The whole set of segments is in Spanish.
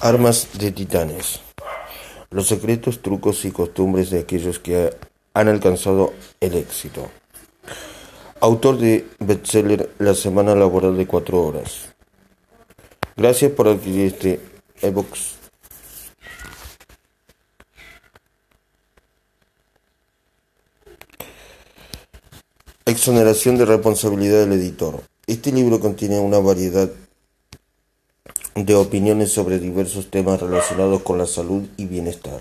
Armas de titanes. Los secretos, trucos y costumbres de aquellos que han alcanzado el éxito. Autor de bestseller La semana laboral de cuatro horas. Gracias por adquirir este ebook. Exoneración de responsabilidad del editor. Este libro contiene una variedad de opiniones sobre diversos temas relacionados con la salud y bienestar,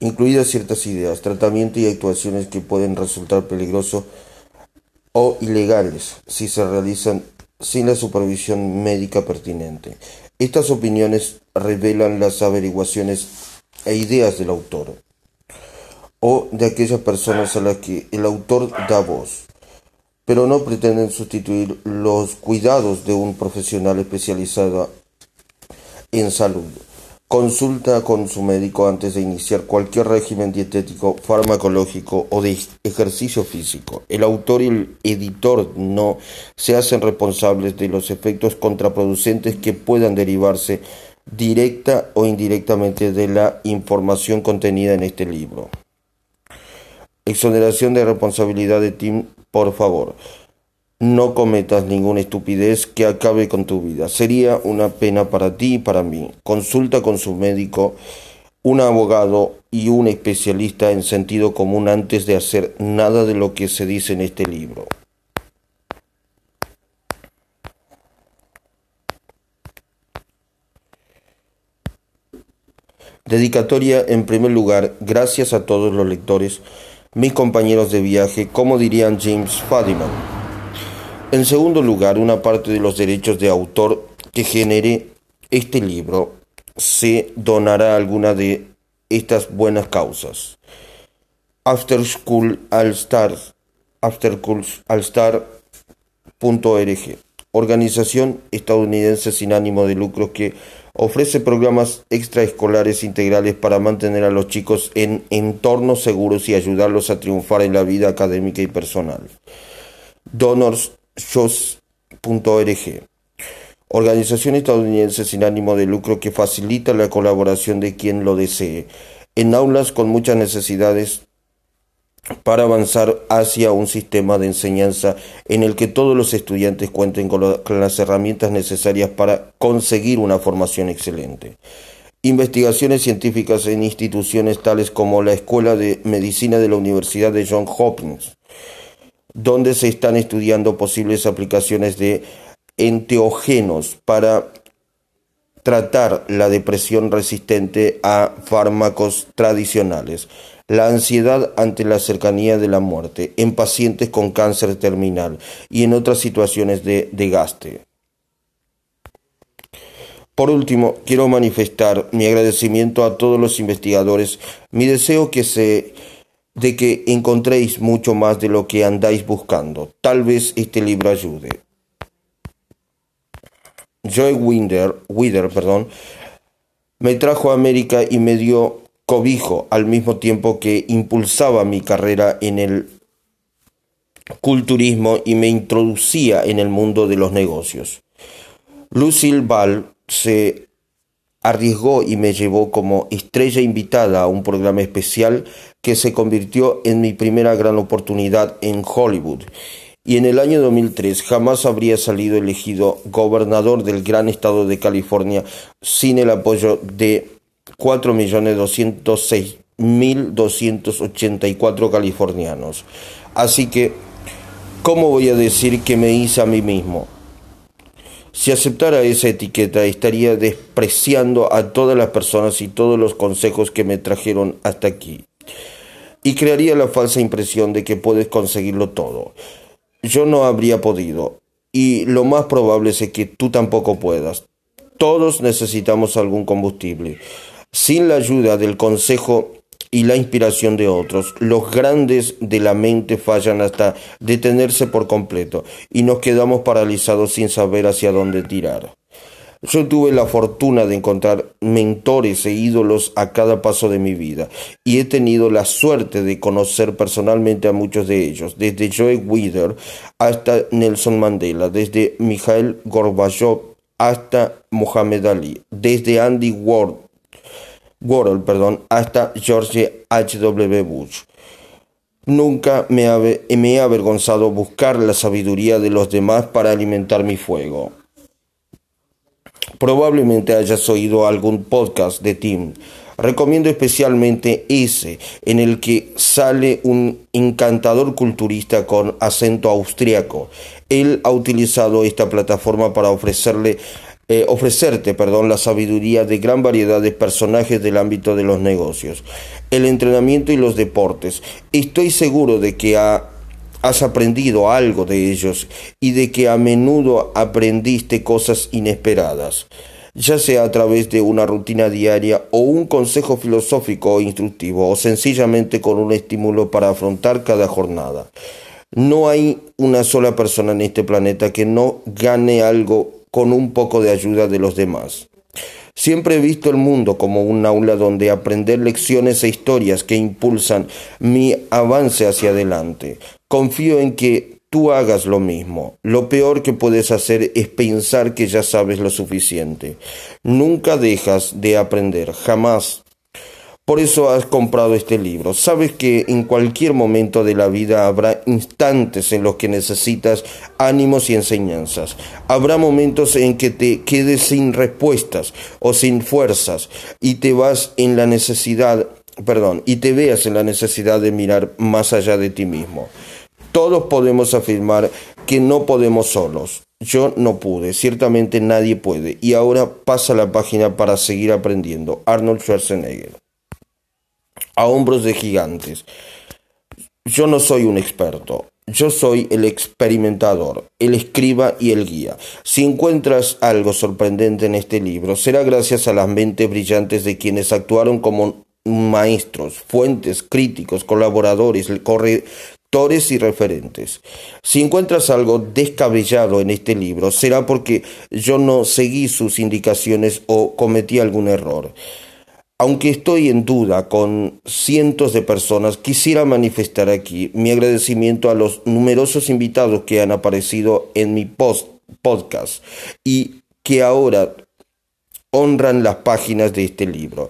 incluidas ciertas ideas, tratamientos y actuaciones que pueden resultar peligrosos o ilegales si se realizan sin la supervisión médica pertinente. Estas opiniones revelan las averiguaciones e ideas del autor o de aquellas personas a las que el autor da voz pero no pretenden sustituir los cuidados de un profesional especializado en salud. Consulta con su médico antes de iniciar cualquier régimen dietético, farmacológico o de ejercicio físico. El autor y el editor no se hacen responsables de los efectos contraproducentes que puedan derivarse directa o indirectamente de la información contenida en este libro. Exoneración de responsabilidad de Tim por favor, no cometas ninguna estupidez que acabe con tu vida. Sería una pena para ti y para mí. Consulta con su médico, un abogado y un especialista en sentido común antes de hacer nada de lo que se dice en este libro. Dedicatoria en primer lugar, gracias a todos los lectores mis compañeros de viaje, como dirían James Fadiman. En segundo lugar, una parte de los derechos de autor que genere este libro se donará a alguna de estas buenas causas. After School All Stars, After All Star.org, organización estadounidense sin ánimo de lucro que Ofrece programas extraescolares integrales para mantener a los chicos en entornos seguros y ayudarlos a triunfar en la vida académica y personal. DonorsShows.org Organización estadounidense sin ánimo de lucro que facilita la colaboración de quien lo desee. En aulas con muchas necesidades para avanzar hacia un sistema de enseñanza en el que todos los estudiantes cuenten con, las herramientas necesarias para conseguir una formación excelente. Investigaciones científicas en instituciones tales como la Escuela de Medicina de la Universidad de Johns Hopkins, donde se están estudiando posibles aplicaciones de enteógenos para tratar la depresión resistente a fármacos tradicionales la ansiedad ante la cercanía de la muerte en pacientes con cáncer terminal y en otras situaciones de desgaste. Por último, quiero manifestar mi agradecimiento a todos los investigadores, mi deseo que se de que encontréis mucho más de lo que andáis buscando. Tal vez este libro ayude. Joy Winder, Wider perdón, me trajo a América y me dio cobijo al mismo tiempo que impulsaba mi carrera en el culturismo y me introducía en el mundo de los negocios. Lucille Ball se arriesgó y me llevó como estrella invitada a un programa especial que se convirtió en mi primera gran oportunidad en Hollywood. Y en el año 2003 jamás habría salido elegido gobernador del gran estado de California sin el apoyo de 4.206.284 californianos. Así que, ¿cómo voy a decir que me hice a mí mismo? Si aceptara esa etiqueta, estaría despreciando a todas las personas y todos los consejos que me trajeron hasta aquí. Y crearía la falsa impresión de que puedes conseguirlo todo. Yo no habría podido. Y lo más probable es que tú tampoco puedas. Todos necesitamos algún combustible. Sin la ayuda del consejo y la inspiración de otros, los grandes de la mente fallan hasta detenerse por completo y nos quedamos paralizados sin saber hacia dónde tirar. Yo tuve la fortuna de encontrar mentores e ídolos a cada paso de mi vida y he tenido la suerte de conocer personalmente a muchos de ellos, desde Joe Wither hasta Nelson Mandela, desde Mikhail Gorbachev hasta Muhammad Ali, desde Andy Warhol, perdón, hasta George H.W. Bush. Nunca me, me he avergonzado buscar la sabiduría de los demás para alimentar mi fuego. Probablemente hayas oído algún podcast de Tim. Recomiendo especialmente ese, en el que sale un encantador culturista con acento austriaco. Él ha utilizado esta plataforma para ofrecerle eh, ofrecerte perdón, la sabiduría de gran variedad de personajes del ámbito de los negocios, el entrenamiento y los deportes. Estoy seguro de que has aprendido algo de ellos y de que a menudo aprendiste cosas inesperadas, ya sea a través de una rutina diaria o un consejo filosófico o instructivo, o sencillamente con un estímulo para afrontar cada jornada. No hay una sola persona en este planeta que no gane algo con un poco de ayuda de los demás. Siempre he visto el mundo como un aula donde aprender lecciones e historias que impulsan mi avance hacia adelante. Confío en que tú hagas lo mismo. Lo peor que puedes hacer es pensar que ya sabes lo suficiente. Nunca dejas de aprender, jamás. Por eso has comprado este libro. Sabes que en cualquier momento de la vida habrá instantes en los que necesitas ánimos y enseñanzas. Habrá momentos en que te quedes sin respuestas o sin fuerzas y te vas en la necesidad, perdón, y te veas en la necesidad de mirar más allá de ti mismo. Todos podemos afirmar que no podemos solos. Yo no pude, ciertamente nadie puede. Y ahora pasa la página para seguir aprendiendo. Arnold Schwarzenegger a hombros de gigantes. Yo no soy un experto, yo soy el experimentador, el escriba y el guía. Si encuentras algo sorprendente en este libro, será gracias a las mentes brillantes de quienes actuaron como maestros, fuentes, críticos, colaboradores, correctores y referentes. Si encuentras algo descabellado en este libro, será porque yo no seguí sus indicaciones o cometí algún error. Aunque estoy en duda con cientos de personas, quisiera manifestar aquí mi agradecimiento a los numerosos invitados que han aparecido en mi post podcast y que ahora honran las páginas de este libro.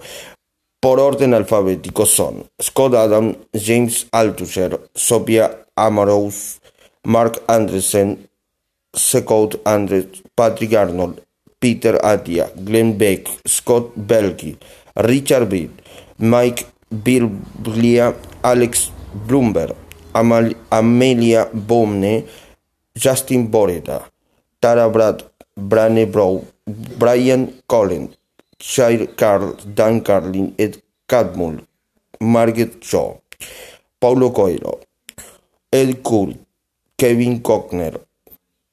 Por orden alfabético son Scott Adam, James Altucher, Sophia Amarous, Mark Andresen, Scott Andres, Patrick Arnold, Peter Atia, Glenn Beck, Scott Belkey, Richard Bill, Mike Birblia, Alex Bloomberg, Amelia Bomne, Justin Boreta, Tara Brad, Brane Brow, Brian Collins, Shire Carl, Dan Carlin, Ed Catmull, Margaret Shaw, Paulo Coelho, Ed Cool, Kevin Cochner,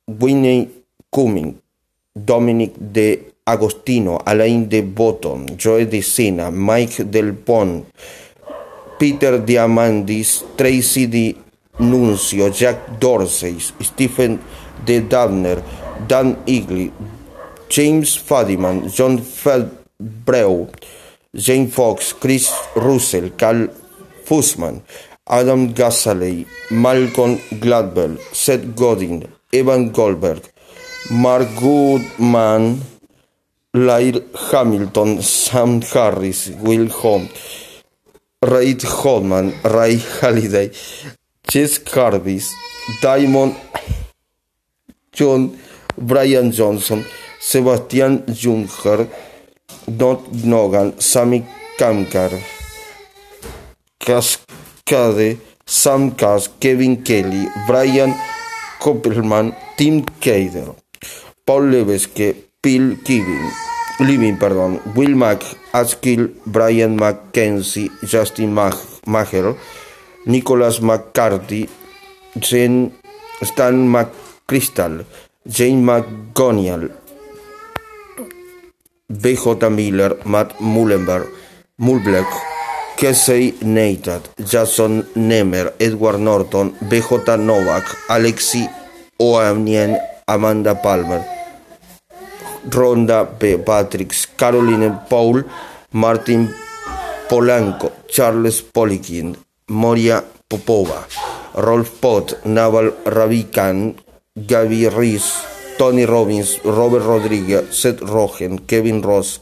Winnie Cumming, Dominic de Agostino, Alain de Botton, Joe de Sena, Mike Del Pont, Peter Diamandis, Tracy Di Nunzio, Jack Dorsey, Stephen De Dabner, Dan Igley, James Fadiman, John Feldbreu, Jane Fox, Chris Russell, Carl Fussman, Adam Gasaley, Malcolm Gladwell, Seth Godin, Evan Goldberg, Mark Goodman, Lyle Hamilton, Sam Harris, Will Holmes, Ray Holman, Ray Halliday, Jess Harvis, Diamond John, Brian Johnson, Sebastian Junger, Don Nogan, Sammy Kamkar, Cascade, Sam Cass, Kevin Kelly, Brian Koppelman, Tim Kader, Paul Levesque, Bill Kevin, Living, perdón, Will Mack, Askill, Brian McKenzie, Justin Maher, Nicholas McCarthy, Jen, Stan McChrystal, Jane McGonial, BJ Miller, Matt Mullenberg, Mulbleck, Casey Neistat, Jason Nemer, Edward Norton, BJ Novak, Alexi Oamnien, Amanda Palmer, Ronda P. Patricks, Caroline Paul, Martin Polanco, Charles Polikin, Moria Popova, Rolf Pot, Naval Ravikant, Gaby Rees, Tony Robbins, Robert Rodriguez, Seth Rogen, Kevin Ross,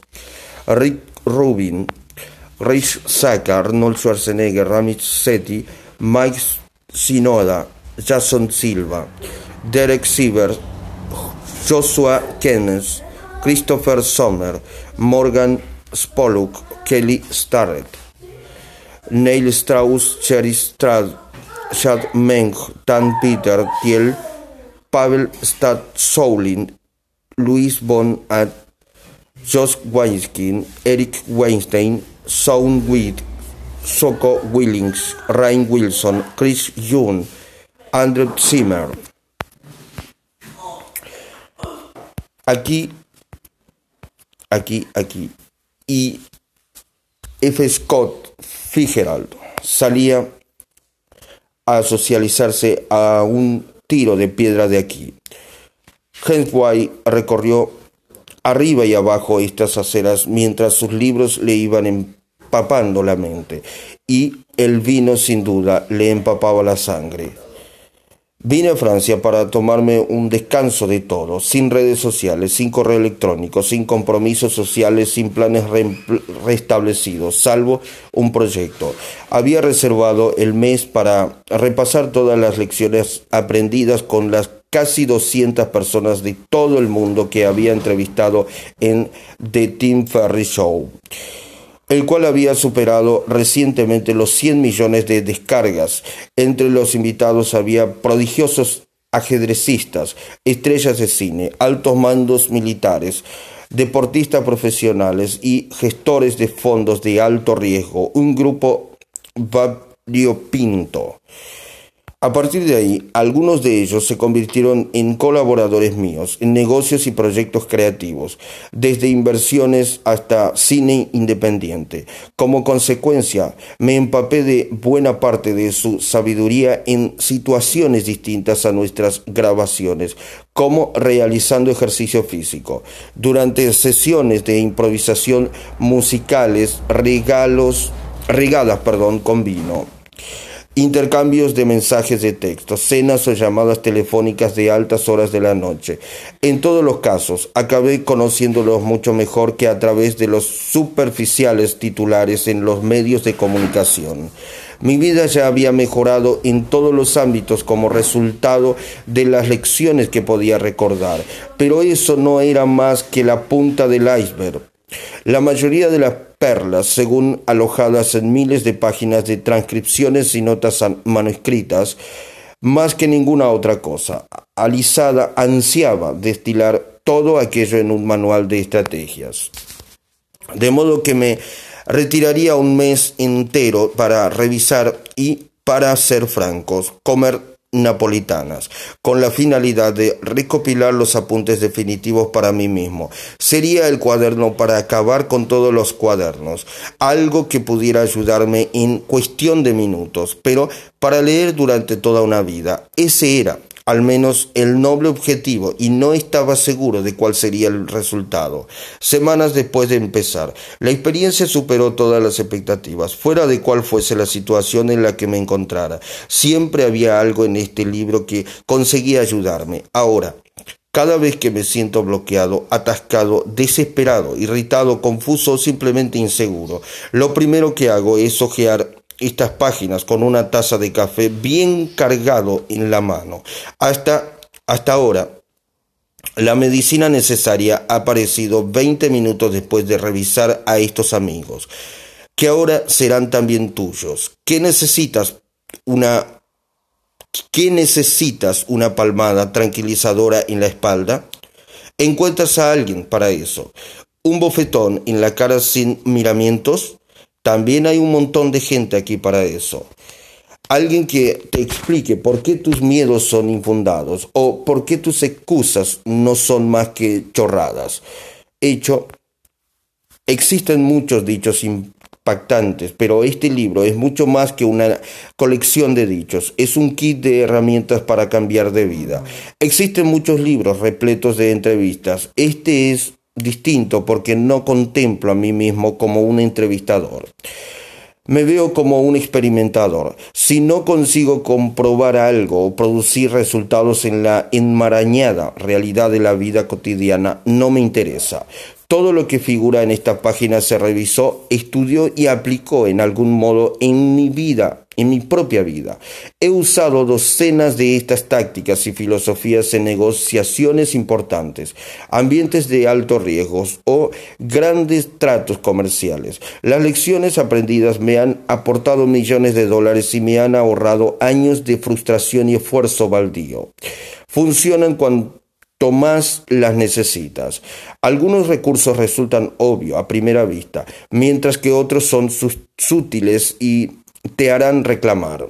Rick Rubin, Rich Saka, Arnold Schwarzenegger, Ramit Sethi, Mike Sinoda, Jason Silva, Derek Siever, Joshua Kenneth, Christopher Sommer, Morgan Spoluk, Kelly Starrett, Neil Strauss, Cherry Strad, Chad Meng, Dan Peter Thiel, Pavel Soulin, Luis Von At, Josh Weinstein, Eric Weinstein, Sean Witt, Soko Willings, Ryan Wilson, Chris Young, Andrew Zimmer. Aquí, aquí, aquí. Y F. Scott Fitzgerald salía a socializarse a un tiro de piedra de aquí. White recorrió arriba y abajo estas aceras mientras sus libros le iban empapando la mente y el vino sin duda le empapaba la sangre. Vine a Francia para tomarme un descanso de todo, sin redes sociales, sin correo electrónico, sin compromisos sociales, sin planes restablecidos, salvo un proyecto. Había reservado el mes para repasar todas las lecciones aprendidas con las casi 200 personas de todo el mundo que había entrevistado en The Tim Ferry Show el cual había superado recientemente los 100 millones de descargas. Entre los invitados había prodigiosos ajedrecistas, estrellas de cine, altos mandos militares, deportistas profesionales y gestores de fondos de alto riesgo, un grupo variopinto. A partir de ahí, algunos de ellos se convirtieron en colaboradores míos, en negocios y proyectos creativos, desde inversiones hasta cine independiente. Como consecuencia, me empapé de buena parte de su sabiduría en situaciones distintas a nuestras grabaciones, como realizando ejercicio físico, durante sesiones de improvisación musicales, regalos, regadas perdón, con vino intercambios de mensajes de texto, cenas o llamadas telefónicas de altas horas de la noche. En todos los casos, acabé conociéndolos mucho mejor que a través de los superficiales titulares en los medios de comunicación. Mi vida ya había mejorado en todos los ámbitos como resultado de las lecciones que podía recordar, pero eso no era más que la punta del iceberg. La mayoría de las perlas, según alojadas en miles de páginas de transcripciones y notas manuscritas, más que ninguna otra cosa, Alisada ansiaba destilar todo aquello en un manual de estrategias. De modo que me retiraría un mes entero para revisar y, para ser francos, comer napolitanas, con la finalidad de recopilar los apuntes definitivos para mí mismo. Sería el cuaderno para acabar con todos los cuadernos, algo que pudiera ayudarme en cuestión de minutos, pero para leer durante toda una vida. Ese era al menos el noble objetivo y no estaba seguro de cuál sería el resultado. Semanas después de empezar, la experiencia superó todas las expectativas, fuera de cuál fuese la situación en la que me encontrara. Siempre había algo en este libro que conseguía ayudarme. Ahora, cada vez que me siento bloqueado, atascado, desesperado, irritado, confuso o simplemente inseguro, lo primero que hago es ojear estas páginas con una taza de café bien cargado en la mano. Hasta, hasta ahora, la medicina necesaria ha aparecido 20 minutos después de revisar a estos amigos, que ahora serán también tuyos. ¿Qué necesitas? Una ¿Qué necesitas una palmada tranquilizadora en la espalda? Encuentras a alguien para eso. Un bofetón en la cara sin miramientos. También hay un montón de gente aquí para eso. Alguien que te explique por qué tus miedos son infundados o por qué tus excusas no son más que chorradas. Hecho, existen muchos dichos impactantes, pero este libro es mucho más que una colección de dichos, es un kit de herramientas para cambiar de vida. Existen muchos libros repletos de entrevistas. Este es distinto porque no contemplo a mí mismo como un entrevistador. Me veo como un experimentador. Si no consigo comprobar algo o producir resultados en la enmarañada realidad de la vida cotidiana, no me interesa. Todo lo que figura en esta página se revisó, estudió y aplicó en algún modo en mi vida en mi propia vida. He usado docenas de estas tácticas y filosofías en negociaciones importantes, ambientes de altos riesgos o grandes tratos comerciales. Las lecciones aprendidas me han aportado millones de dólares y me han ahorrado años de frustración y esfuerzo baldío. Funcionan cuanto más las necesitas. Algunos recursos resultan obvios a primera vista, mientras que otros son sutiles y te harán reclamar.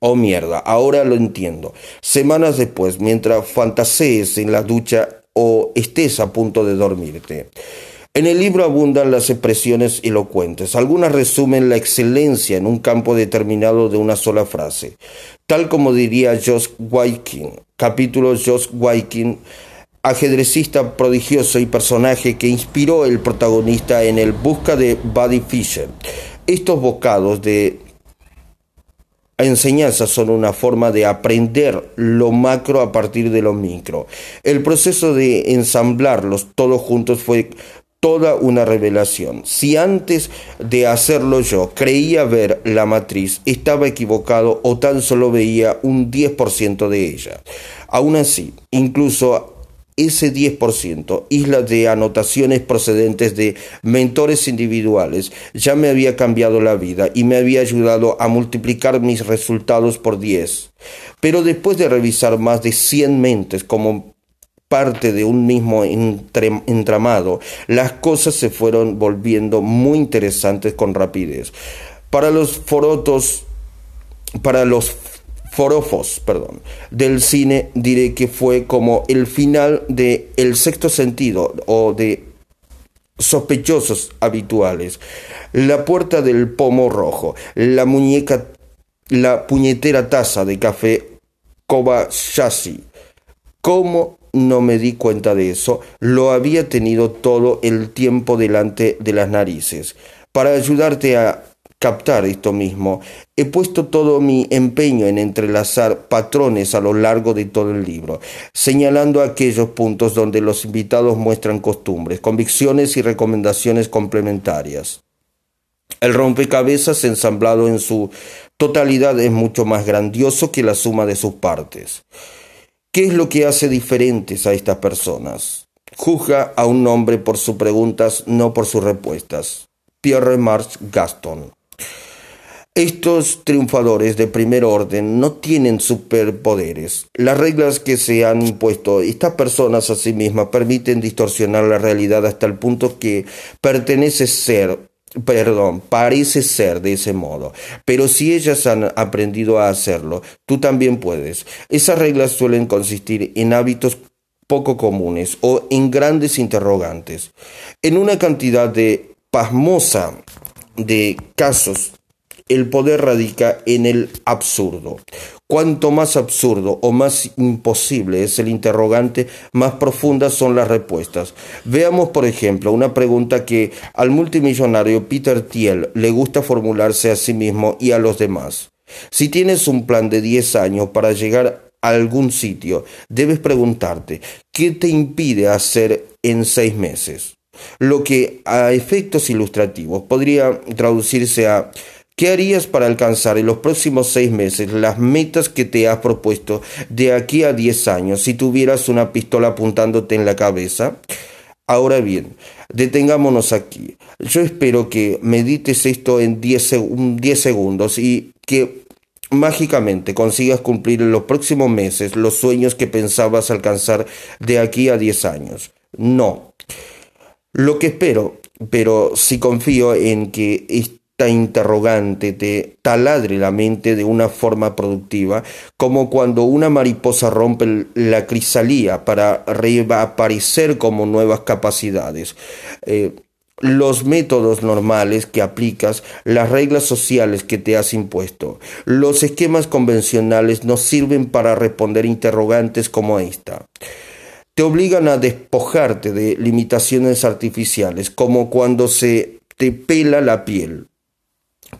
Oh mierda, ahora lo entiendo. Semanas después, mientras fantasees en la ducha o estés a punto de dormirte. En el libro abundan las expresiones elocuentes. Algunas resumen la excelencia en un campo determinado de una sola frase. Tal como diría Josh Wykin, capítulo Josh Wykin, ajedrecista prodigioso y personaje que inspiró el protagonista en el Busca de Buddy Fisher. Estos bocados de enseñanza son una forma de aprender lo macro a partir de lo micro. El proceso de ensamblarlos todos juntos fue toda una revelación. Si antes de hacerlo yo creía ver la matriz, estaba equivocado o tan solo veía un 10% de ella. Aún así, incluso ese 10%, islas de anotaciones procedentes de mentores individuales, ya me había cambiado la vida y me había ayudado a multiplicar mis resultados por 10. Pero después de revisar más de 100 mentes como parte de un mismo entramado, las cosas se fueron volviendo muy interesantes con rapidez. Para los forotos, para los forofos, perdón, del cine, diré que fue como el final de El sexto sentido o de sospechosos habituales. La puerta del pomo rojo, la muñeca, la puñetera taza de café Kobayashi. ¿Cómo no me di cuenta de eso? Lo había tenido todo el tiempo delante de las narices. Para ayudarte a captar esto mismo, he puesto todo mi empeño en entrelazar patrones a lo largo de todo el libro, señalando aquellos puntos donde los invitados muestran costumbres, convicciones y recomendaciones complementarias. El rompecabezas ensamblado en su totalidad es mucho más grandioso que la suma de sus partes. ¿Qué es lo que hace diferentes a estas personas? Juzga a un hombre por sus preguntas, no por sus respuestas. Pierre Marx Gaston. Estos triunfadores de primer orden no tienen superpoderes. Las reglas que se han impuesto estas personas a sí mismas permiten distorsionar la realidad hasta el punto que pertenece ser perdón, parece ser de ese modo, pero si ellas han aprendido a hacerlo, tú también puedes. Esas reglas suelen consistir en hábitos poco comunes o en grandes interrogantes. En una cantidad de pasmosa de casos el poder radica en el absurdo. Cuanto más absurdo o más imposible es el interrogante, más profundas son las respuestas. Veamos, por ejemplo, una pregunta que al multimillonario Peter Thiel le gusta formularse a sí mismo y a los demás. Si tienes un plan de 10 años para llegar a algún sitio, debes preguntarte, ¿qué te impide hacer en seis meses? Lo que a efectos ilustrativos podría traducirse a ¿Qué harías para alcanzar en los próximos seis meses las metas que te has propuesto de aquí a diez años si tuvieras una pistola apuntándote en la cabeza? Ahora bien, detengámonos aquí. Yo espero que medites esto en diez segundos y que mágicamente consigas cumplir en los próximos meses los sueños que pensabas alcanzar de aquí a diez años. No. Lo que espero, pero si confío en que esta interrogante te taladre la mente de una forma productiva, como cuando una mariposa rompe la crisalía para reaparecer como nuevas capacidades. Eh, los métodos normales que aplicas, las reglas sociales que te has impuesto, los esquemas convencionales no sirven para responder interrogantes como esta. Te obligan a despojarte de limitaciones artificiales, como cuando se te pela la piel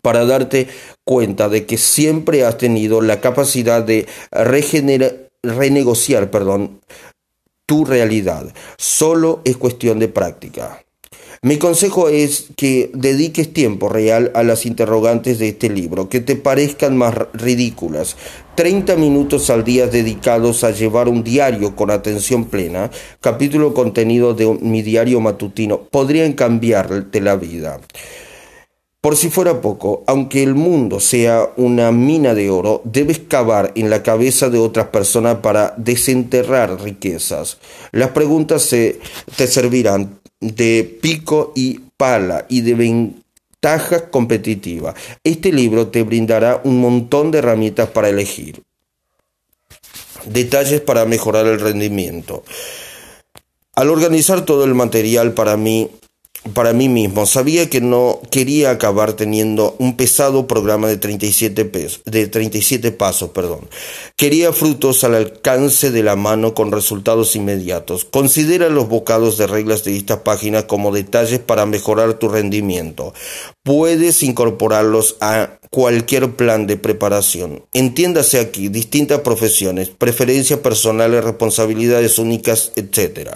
para darte cuenta de que siempre has tenido la capacidad de renegociar perdón, tu realidad. Solo es cuestión de práctica. Mi consejo es que dediques tiempo real a las interrogantes de este libro, que te parezcan más ridículas. 30 minutos al día dedicados a llevar un diario con atención plena, capítulo contenido de mi diario matutino, podrían cambiarte la vida. Por si fuera poco, aunque el mundo sea una mina de oro, debes cavar en la cabeza de otras personas para desenterrar riquezas. Las preguntas te servirán de pico y pala y de ventaja competitiva. Este libro te brindará un montón de herramientas para elegir. Detalles para mejorar el rendimiento. Al organizar todo el material para mí, para mí mismo. Sabía que no quería acabar teniendo un pesado programa de 37, pesos, de 37 pasos. Perdón. Quería frutos al alcance de la mano con resultados inmediatos. Considera los bocados de reglas de esta página como detalles para mejorar tu rendimiento. Puedes incorporarlos a cualquier plan de preparación. Entiéndase aquí distintas profesiones, preferencias personales, responsabilidades únicas, etc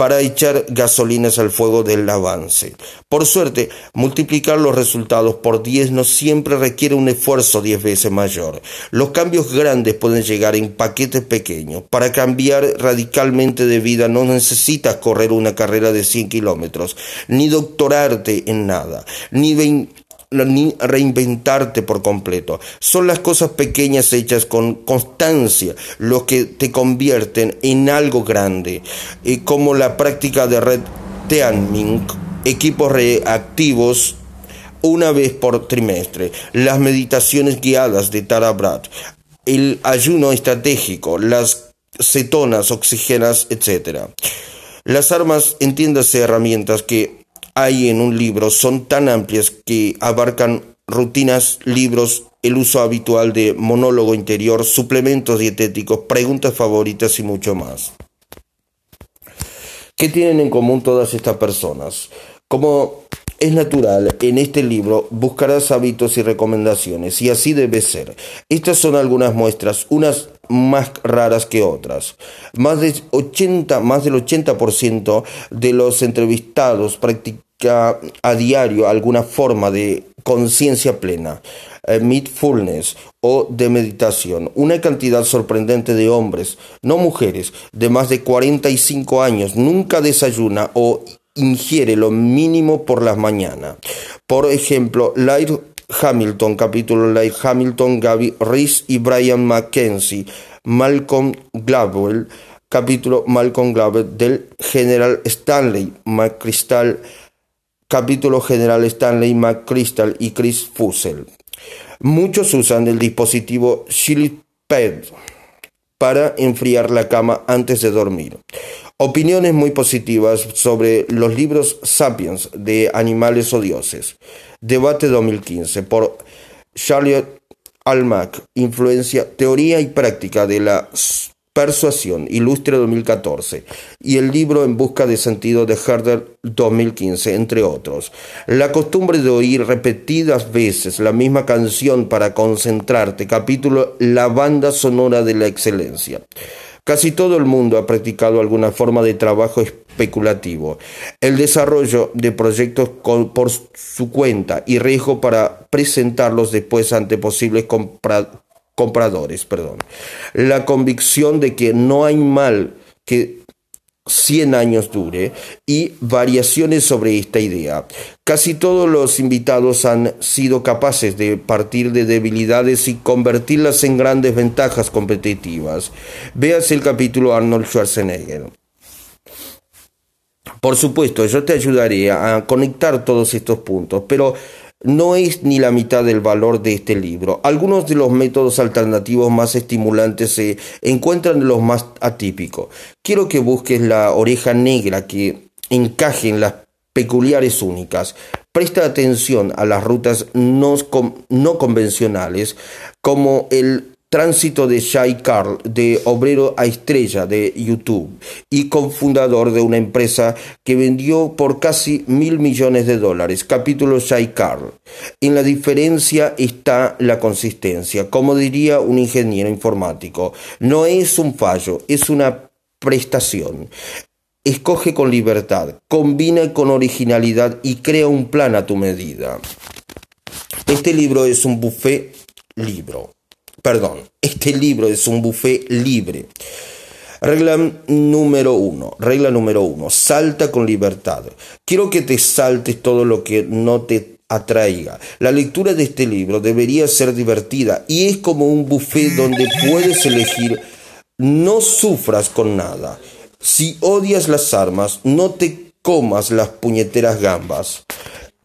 para echar gasolinas al fuego del avance. Por suerte, multiplicar los resultados por 10 no siempre requiere un esfuerzo 10 veces mayor. Los cambios grandes pueden llegar en paquetes pequeños. Para cambiar radicalmente de vida no necesitas correr una carrera de 100 kilómetros, ni doctorarte en nada, ni ni reinventarte por completo. Son las cosas pequeñas hechas con constancia lo que te convierten en algo grande, eh, como la práctica de red teaming, equipos reactivos una vez por trimestre, las meditaciones guiadas de Tara Brad, el ayuno estratégico, las cetonas, oxígenas, etc. Las armas, entiéndase herramientas que hay en un libro son tan amplias que abarcan rutinas, libros, el uso habitual de monólogo interior, suplementos dietéticos, preguntas favoritas y mucho más. ¿Qué tienen en común todas estas personas? Como es natural, en este libro buscarás hábitos y recomendaciones, y así debe ser. Estas son algunas muestras, unas más raras que otras. Más, de 80, más del 80% de los entrevistados practica a diario alguna forma de conciencia plena, eh, mindfulness o de meditación. Una cantidad sorprendente de hombres, no mujeres, de más de 45 años nunca desayuna o ingiere lo mínimo por las mañanas. Por ejemplo, Light Hamilton, capítulo Light Hamilton, Gaby Reese y Brian McKenzie, Malcolm Gladwell, capítulo Malcolm Gladwell del General Stanley McChrystal, capítulo General Stanley McChrystal y Chris Fussell. Muchos usan el dispositivo Pad para enfriar la cama antes de dormir. Opiniones muy positivas sobre los libros Sapiens de Animales o Dioses. Debate 2015 por Charlotte Almack. Influencia, teoría y práctica de la persuasión. Ilustre 2014. Y el libro En busca de sentido de Herder 2015, entre otros. La costumbre de oír repetidas veces la misma canción para concentrarte. Capítulo La banda sonora de la excelencia. Casi todo el mundo ha practicado alguna forma de trabajo especulativo, el desarrollo de proyectos por su cuenta y riesgo para presentarlos después ante posibles compradores. Perdón. La convicción de que no hay mal que 100 años dure y variaciones sobre esta idea. Casi todos los invitados han sido capaces de partir de debilidades y convertirlas en grandes ventajas competitivas. Veas el capítulo Arnold Schwarzenegger. Por supuesto, yo te ayudaré a conectar todos estos puntos, pero no es ni la mitad del valor de este libro. Algunos de los métodos alternativos más estimulantes se encuentran en los más atípicos. Quiero que busques la oreja negra que encaje en las peculiares únicas. Presta atención a las rutas no, no convencionales como el tránsito de Shai Carl, de obrero a estrella de YouTube y cofundador de una empresa que vendió por casi mil millones de dólares. Capítulo Shai Carl. En la diferencia está la consistencia. Como diría un ingeniero informático, no es un fallo, es una prestación. Escoge con libertad, combina con originalidad y crea un plan a tu medida. Este libro es un buffet libro. Perdón, este libro es un buffet libre. Regla número uno, regla número uno, salta con libertad. Quiero que te saltes todo lo que no te atraiga. La lectura de este libro debería ser divertida y es como un buffet donde puedes elegir no sufras con nada. Si odias las armas, no te comas las puñeteras gambas.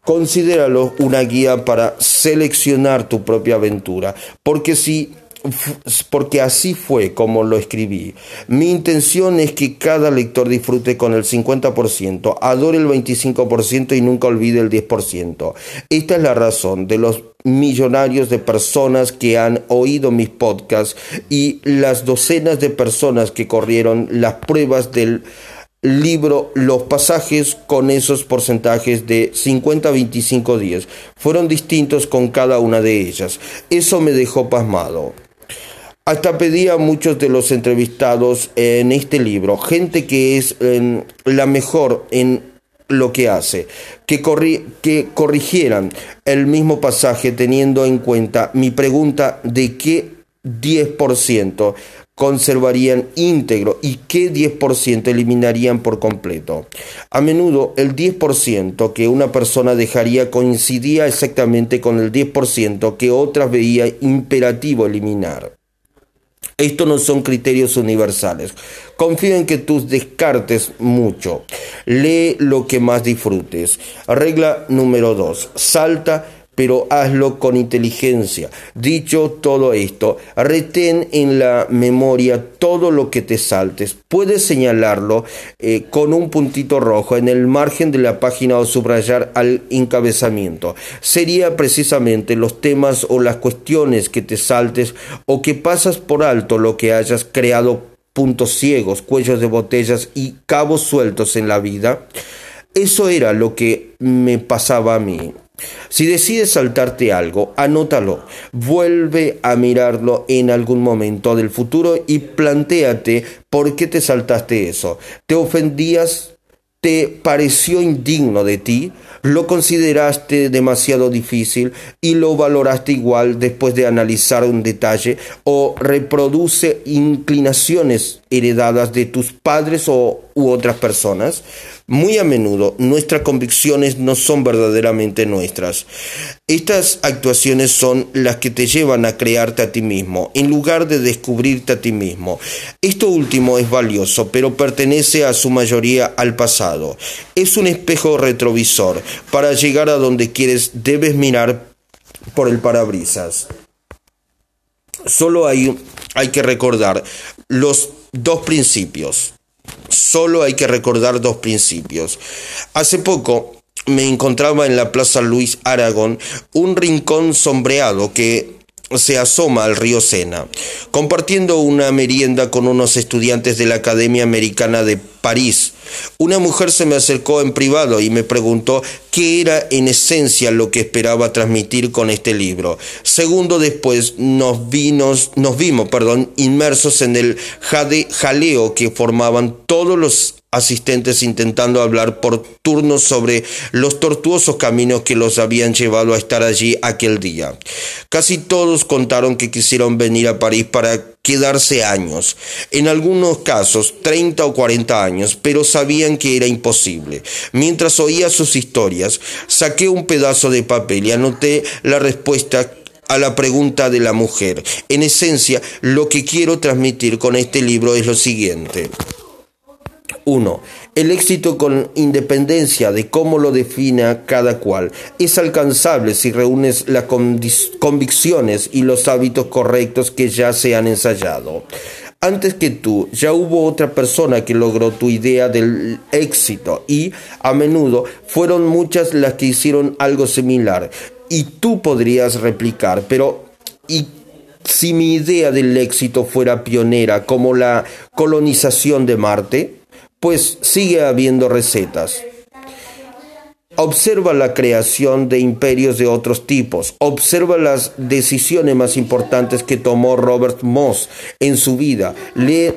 Considéralo una guía para seleccionar tu propia aventura, porque si porque así fue como lo escribí. Mi intención es que cada lector disfrute con el 50%, adore el 25% y nunca olvide el 10%. Esta es la razón de los millonarios de personas que han oído mis podcasts y las docenas de personas que corrieron las pruebas del libro los pasajes con esos porcentajes de 50 a 25 días fueron distintos con cada una de ellas. Eso me dejó pasmado. Hasta pedí a muchos de los entrevistados en este libro, gente que es em, la mejor en lo que hace, que, que corrigieran el mismo pasaje teniendo en cuenta mi pregunta de qué 10% conservarían íntegro y qué 10% eliminarían por completo. A menudo el 10% que una persona dejaría coincidía exactamente con el 10% que otras veía imperativo eliminar. Estos no son criterios universales. Confío en que tú descartes mucho. Lee lo que más disfrutes. Regla número 2. Salta pero hazlo con inteligencia. Dicho todo esto, retén en la memoria todo lo que te saltes. Puedes señalarlo eh, con un puntito rojo en el margen de la página o subrayar al encabezamiento. Sería precisamente los temas o las cuestiones que te saltes o que pasas por alto lo que hayas creado puntos ciegos, cuellos de botellas y cabos sueltos en la vida. Eso era lo que me pasaba a mí. Si decides saltarte algo, anótalo, vuelve a mirarlo en algún momento del futuro y plantéate por qué te saltaste eso. ¿Te ofendías? ¿Te pareció indigno de ti? ¿Lo consideraste demasiado difícil y lo valoraste igual después de analizar un detalle? ¿O reproduce inclinaciones heredadas de tus padres o, u otras personas? Muy a menudo nuestras convicciones no son verdaderamente nuestras. Estas actuaciones son las que te llevan a crearte a ti mismo, en lugar de descubrirte a ti mismo. Esto último es valioso, pero pertenece a su mayoría al pasado. Es un espejo retrovisor. Para llegar a donde quieres debes mirar por el parabrisas. Solo hay, hay que recordar los dos principios Solo hay que recordar dos principios. Hace poco me encontraba en la Plaza Luis Aragón un rincón sombreado que se asoma al río Sena, compartiendo una merienda con unos estudiantes de la Academia Americana de París. Una mujer se me acercó en privado y me preguntó qué era en esencia lo que esperaba transmitir con este libro. Segundo después nos, nos vimos perdón, inmersos en el jaleo que formaban todos los asistentes intentando hablar por turnos sobre los tortuosos caminos que los habían llevado a estar allí aquel día. Casi todos contaron que quisieron venir a París para quedarse años, en algunos casos 30 o 40 años, pero sabían que era imposible. Mientras oía sus historias, saqué un pedazo de papel y anoté la respuesta a la pregunta de la mujer. En esencia, lo que quiero transmitir con este libro es lo siguiente. 1. El éxito con independencia de cómo lo defina cada cual es alcanzable si reúnes las convicciones y los hábitos correctos que ya se han ensayado. Antes que tú, ya hubo otra persona que logró tu idea del éxito y a menudo fueron muchas las que hicieron algo similar y tú podrías replicar, pero ¿y si mi idea del éxito fuera pionera como la colonización de Marte, pues sigue habiendo recetas. Observa la creación de imperios de otros tipos. Observa las decisiones más importantes que tomó Robert Moss en su vida. Lee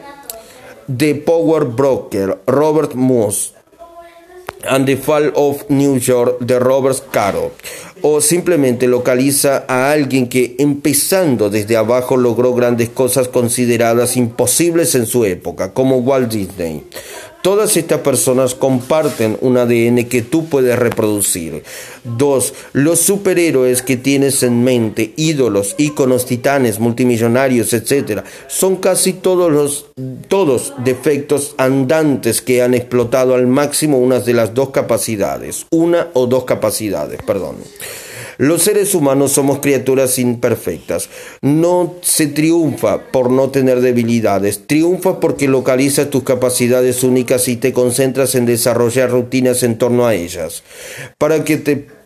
The Power Broker, Robert Moss, and the Fall of New York de Robert Caro. O simplemente localiza a alguien que empezando desde abajo logró grandes cosas consideradas imposibles en su época, como Walt Disney. Todas estas personas comparten un ADN que tú puedes reproducir. Dos, los superhéroes que tienes en mente, ídolos, íconos, titanes, multimillonarios, etc., son casi todos los todos defectos andantes que han explotado al máximo una de las dos capacidades, una o dos capacidades, perdón. Los seres humanos somos criaturas imperfectas. No se triunfa por no tener debilidades, triunfa porque localizas tus capacidades únicas y te concentras en desarrollar rutinas en torno a ellas. Para que te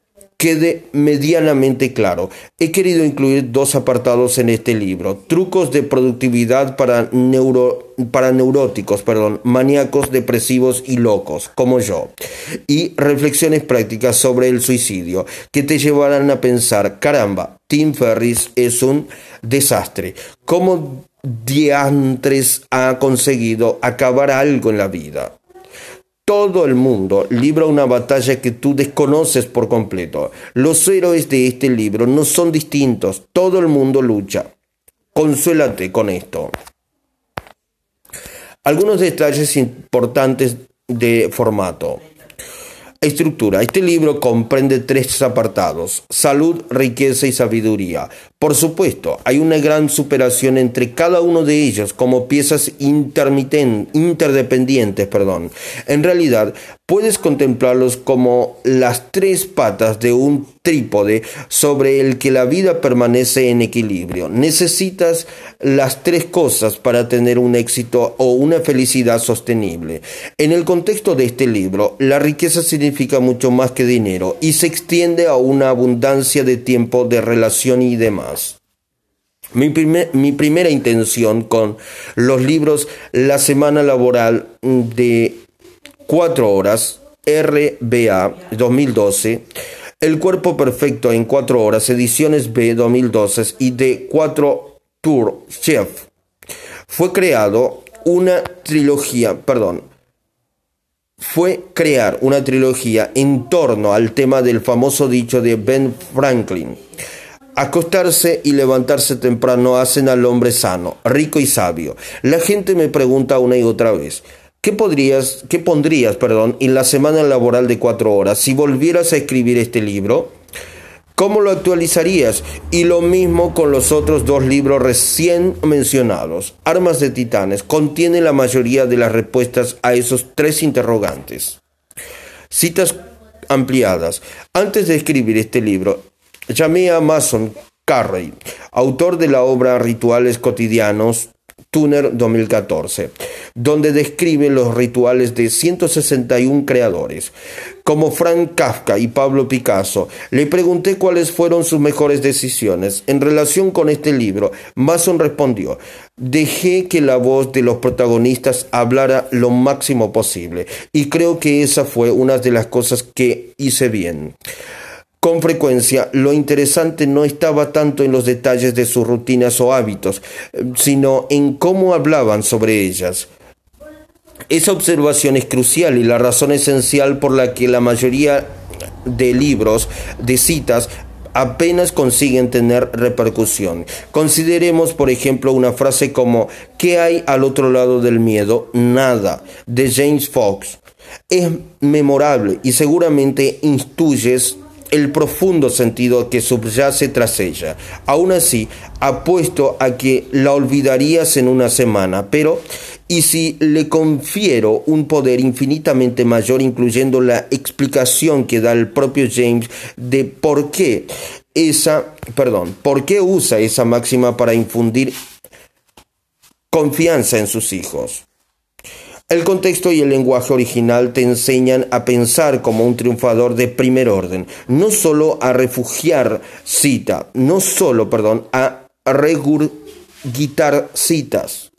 quede medianamente claro. He querido incluir dos apartados en este libro. Trucos de productividad para, neuro, para neuróticos, perdón, maníacos, depresivos y locos, como yo. Y reflexiones prácticas sobre el suicidio, que te llevarán a pensar, caramba, Tim Ferris es un desastre. ¿Cómo diantres ha conseguido acabar algo en la vida? Todo el mundo libra una batalla que tú desconoces por completo. Los héroes de este libro no son distintos. Todo el mundo lucha. Consuélate con esto. Algunos detalles importantes de formato. Estructura. Este libro comprende tres apartados, salud, riqueza y sabiduría. Por supuesto, hay una gran superación entre cada uno de ellos como piezas interdependientes. Perdón. En realidad, puedes contemplarlos como las tres patas de un trípode sobre el que la vida permanece en equilibrio. Necesitas las tres cosas para tener un éxito o una felicidad sostenible. En el contexto de este libro, la riqueza significa mucho más que dinero y se extiende a una abundancia de tiempo, de relación y demás. Mi, primera intención con los libros La Semana Laboral de 4 horas, RBA 2012, El Cuerpo Perfecto en 4 horas, ediciones B 2012 y de 4 Tour Chef. Fue creado una trilogía, perdón, fue crear una trilogía en torno al tema del famoso dicho de Ben Franklin. Acostarse y levantarse temprano hacen al hombre sano, rico y sabio. La gente me pregunta una y otra vez, ¿Qué, podrías, qué pondrías perdón, en la semana laboral de cuatro horas si volvieras a escribir este libro? ¿Cómo lo actualizarías? Y lo mismo con los otros dos libros recién mencionados. Armas de Titanes contiene la mayoría de las respuestas a esos tres interrogantes. Citas ampliadas. Antes de escribir este libro, llamé a Mason Carrey, autor de la obra Rituales Cotidianos Tuner 2014, donde describe los rituales de 161 creadores. Como Frank Kafka y Pablo Picasso, le pregunté cuáles fueron sus mejores decisiones. En relación con este libro, Mason respondió, dejé que la voz de los protagonistas hablara lo máximo posible, y creo que esa fue una de las cosas que hice bien. Con frecuencia, lo interesante no estaba tanto en los detalles de sus rutinas o hábitos, sino en cómo hablaban sobre ellas. Esa observación es crucial y la razón esencial por la que la mayoría de libros, de citas, apenas consiguen tener repercusión. Consideremos, por ejemplo, una frase como ¿qué hay al otro lado del miedo? Nada, de James Fox. Es memorable y seguramente instruyes el profundo sentido que subyace tras ella. Aún así, apuesto a que la olvidarías en una semana, pero y si le confiero un poder infinitamente mayor, incluyendo la explicación que da el propio James de por qué esa, perdón, por qué usa esa máxima para infundir confianza en sus hijos. El contexto y el lenguaje original te enseñan a pensar como un triunfador de primer orden, no solo a refugiar cita, no solo, perdón, a regurgitar citas.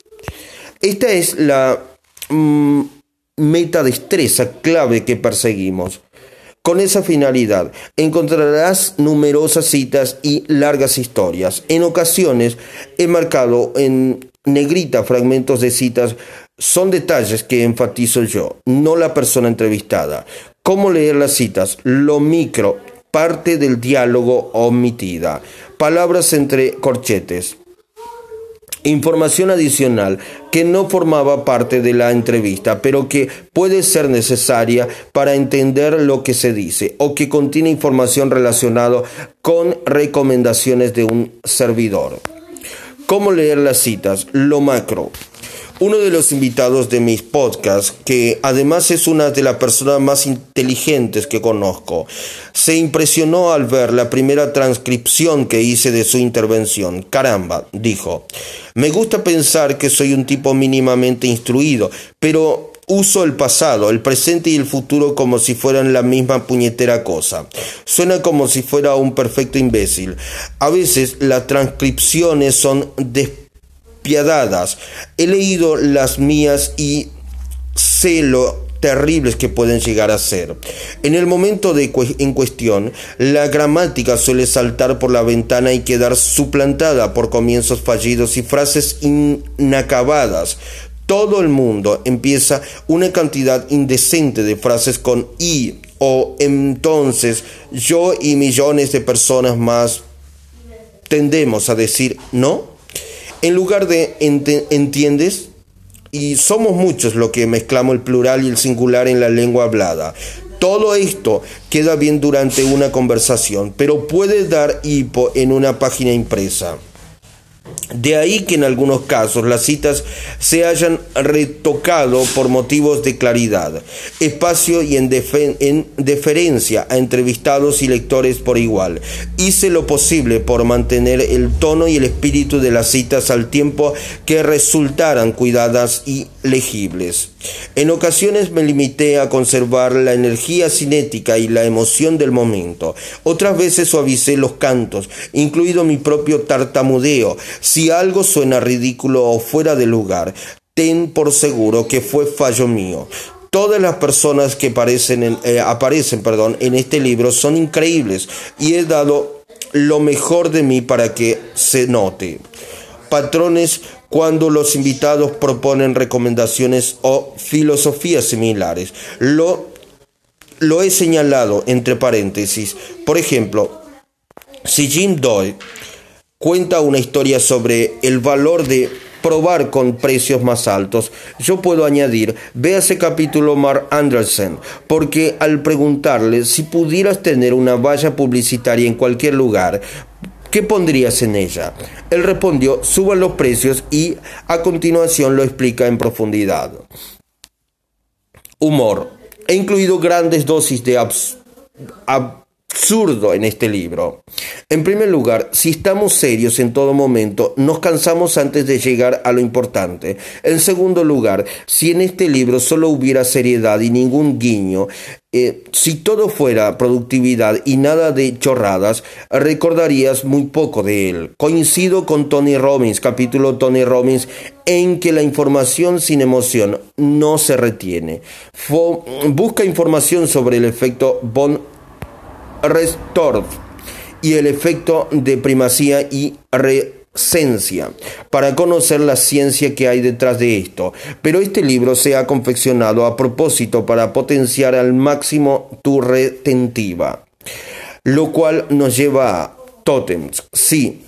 Esta es la mm, meta destreza clave que perseguimos. Con esa finalidad encontrarás numerosas citas y largas historias. En ocasiones he marcado en negrita fragmentos de citas. Son detalles que enfatizo yo, no la persona entrevistada. ¿Cómo leer las citas? Lo micro, parte del diálogo omitida. Palabras entre corchetes información adicional que no formaba parte de la entrevista, pero que puede ser necesaria para entender lo que se dice o que contiene información relacionada con recomendaciones de un servidor. ¿Cómo leer las citas? Lo macro. Uno de los invitados de mis podcasts, que además es una de las personas más inteligentes que conozco, se impresionó al ver la primera transcripción que hice de su intervención. Caramba, dijo, me gusta pensar que soy un tipo mínimamente instruido, pero uso el pasado, el presente y el futuro como si fueran la misma puñetera cosa. Suena como si fuera un perfecto imbécil. A veces las transcripciones son He leído las mías y sé lo terribles que pueden llegar a ser. En el momento de en cuestión, la gramática suele saltar por la ventana y quedar suplantada por comienzos fallidos y frases inacabadas. Todo el mundo empieza una cantidad indecente de frases con y o entonces yo y millones de personas más tendemos a decir no en lugar de entiendes, y somos muchos los que mezclamos el plural y el singular en la lengua hablada. Todo esto queda bien durante una conversación, pero puede dar hipo en una página impresa. De ahí que en algunos casos las citas se hayan retocado por motivos de claridad, espacio y en, deferencia a entrevistados y lectores por igual. Hice lo posible por mantener el tono y el espíritu de las citas al tiempo que resultaran cuidadas y legibles. En ocasiones me limité a conservar la energía cinética y la emoción del momento. Otras veces suavicé los cantos, incluido mi propio tartamudeo. Si algo suena ridículo o fuera de lugar, ten por seguro que fue fallo mío. Todas las personas que aparecen eh, aparecen perdón, en este libro son increíbles y he dado lo mejor de mí para que se note. Patrones cuando los invitados proponen recomendaciones o filosofías similares. Lo, lo he señalado entre paréntesis. Por ejemplo, si Jim Doyle cuenta una historia sobre el valor de probar con precios más altos, yo puedo añadir, ve ese capítulo Mark Anderson, porque al preguntarle si pudieras tener una valla publicitaria en cualquier lugar, ¿Qué pondrías en ella? Él respondió, suban los precios y a continuación lo explica en profundidad. Humor. He incluido grandes dosis de absurdo en este libro. En primer lugar, si estamos serios en todo momento, nos cansamos antes de llegar a lo importante. En segundo lugar, si en este libro solo hubiera seriedad y ningún guiño, eh, si todo fuera productividad y nada de chorradas, recordarías muy poco de él. Coincido con Tony Robbins, capítulo Tony Robbins, en que la información sin emoción no se retiene. busca información sobre el efecto von Restorff y el efecto de primacía y resencia para conocer la ciencia que hay detrás de esto. Pero este libro se ha confeccionado a propósito para potenciar al máximo tu retentiva, lo cual nos lleva a tótems. Sí,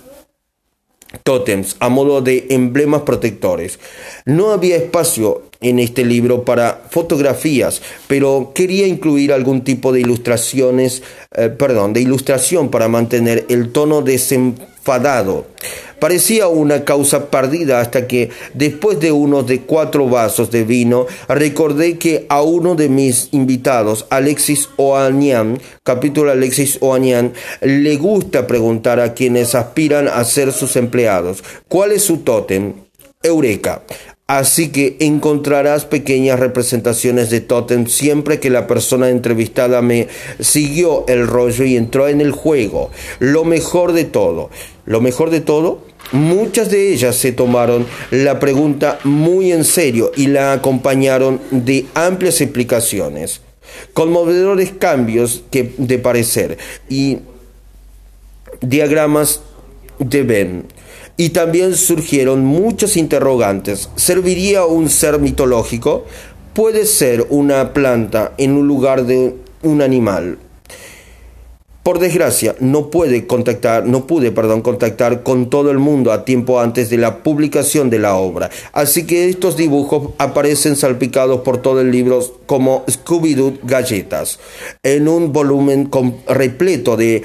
tótems a modo de emblemas protectores. No había espacio en este libro para fotografías, pero quería incluir algún tipo de ilustraciones, eh, perdón, de ilustración para mantener el tono desenfadado. Parecía una causa perdida hasta que, después de uno de cuatro vasos de vino, recordé que a uno de mis invitados, Alexis Oanian, capítulo Alexis Oanian, le gusta preguntar a quienes aspiran a ser sus empleados, ¿cuál es su tótem? Eureka. Así que encontrarás pequeñas representaciones de tótem siempre que la persona entrevistada me siguió el rollo y entró en el juego. Lo mejor de todo, lo mejor de todo Muchas de ellas se tomaron la pregunta muy en serio y la acompañaron de amplias explicaciones, conmovedores cambios de parecer y diagramas de Ben. Y también surgieron muchos interrogantes. ¿Serviría un ser mitológico? ¿Puede ser una planta en un lugar de un animal? Por desgracia, no puede contactar, no pude, perdón, contactar con todo el mundo a tiempo antes de la publicación de la obra. Así que estos dibujos aparecen salpicados por todo el libro como Scooby-Doo galletas, en un volumen repleto de eh,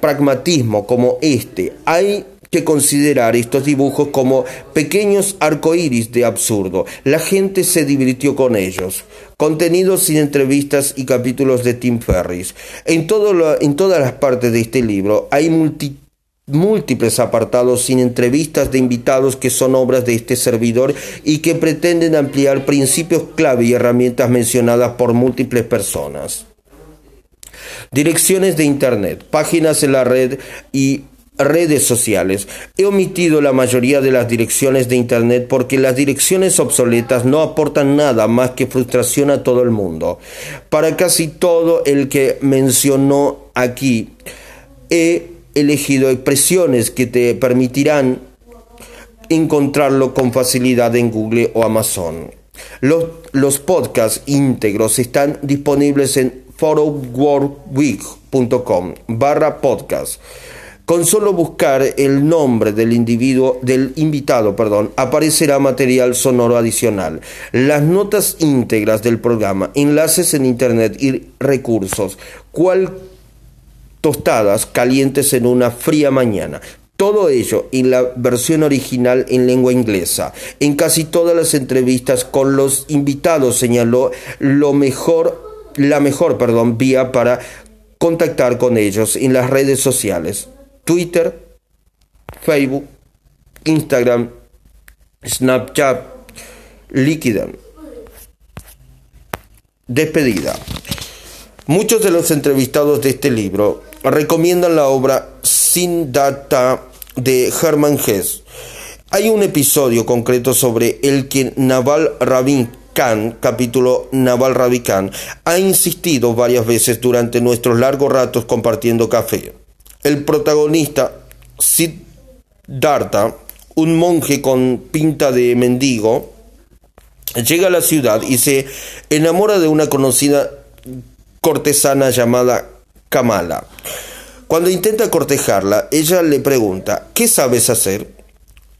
pragmatismo como este. Hay que considerar estos dibujos como pequeños arcoíris de absurdo. La gente se divirtió con ellos. Contenidos sin entrevistas y capítulos de Tim Ferris. En, todas las partes de este libro hay múltiples apartados sin entrevistas de invitados que son obras de este servidor y que pretenden ampliar principios clave y herramientas mencionadas por múltiples personas. Direcciones de Internet, páginas en la red y redes sociales. He omitido la mayoría de las direcciones de Internet porque las direcciones obsoletas no aportan nada más que frustración a todo el mundo. Para casi todo el que mencionó aquí, he elegido expresiones que te permitirán encontrarlo con facilidad en Google o Amazon. Los, los podcasts íntegros están disponibles en forumworldweek.com barra podcast. Con solo buscar el nombre del individuo, del invitado, perdón, aparecerá material sonoro adicional, las notas íntegras del programa, enlaces en internet y recursos, cual tostadas calientes en una fría mañana. Todo ello en la versión original en lengua inglesa. En casi todas las entrevistas con los invitados señaló lo mejor, la mejor, perdón, vía para contactar con ellos en las redes sociales. Twitter, Facebook, Instagram, Snapchat, Liquidan. Despedida. Muchos de los entrevistados de este libro recomiendan la obra Sin Data de Hermann Hesse. Hay un episodio concreto sobre el que Naval Ravikant, capítulo Naval Ravikant, ha insistido varias veces durante nuestros largos ratos compartiendo café. El protagonista, Siddhartha, un monje con pinta de mendigo, llega a la ciudad y se enamora de una conocida cortesana llamada Kamala. Cuando intenta cortejarla, ella le pregunta, ¿qué sabes hacer?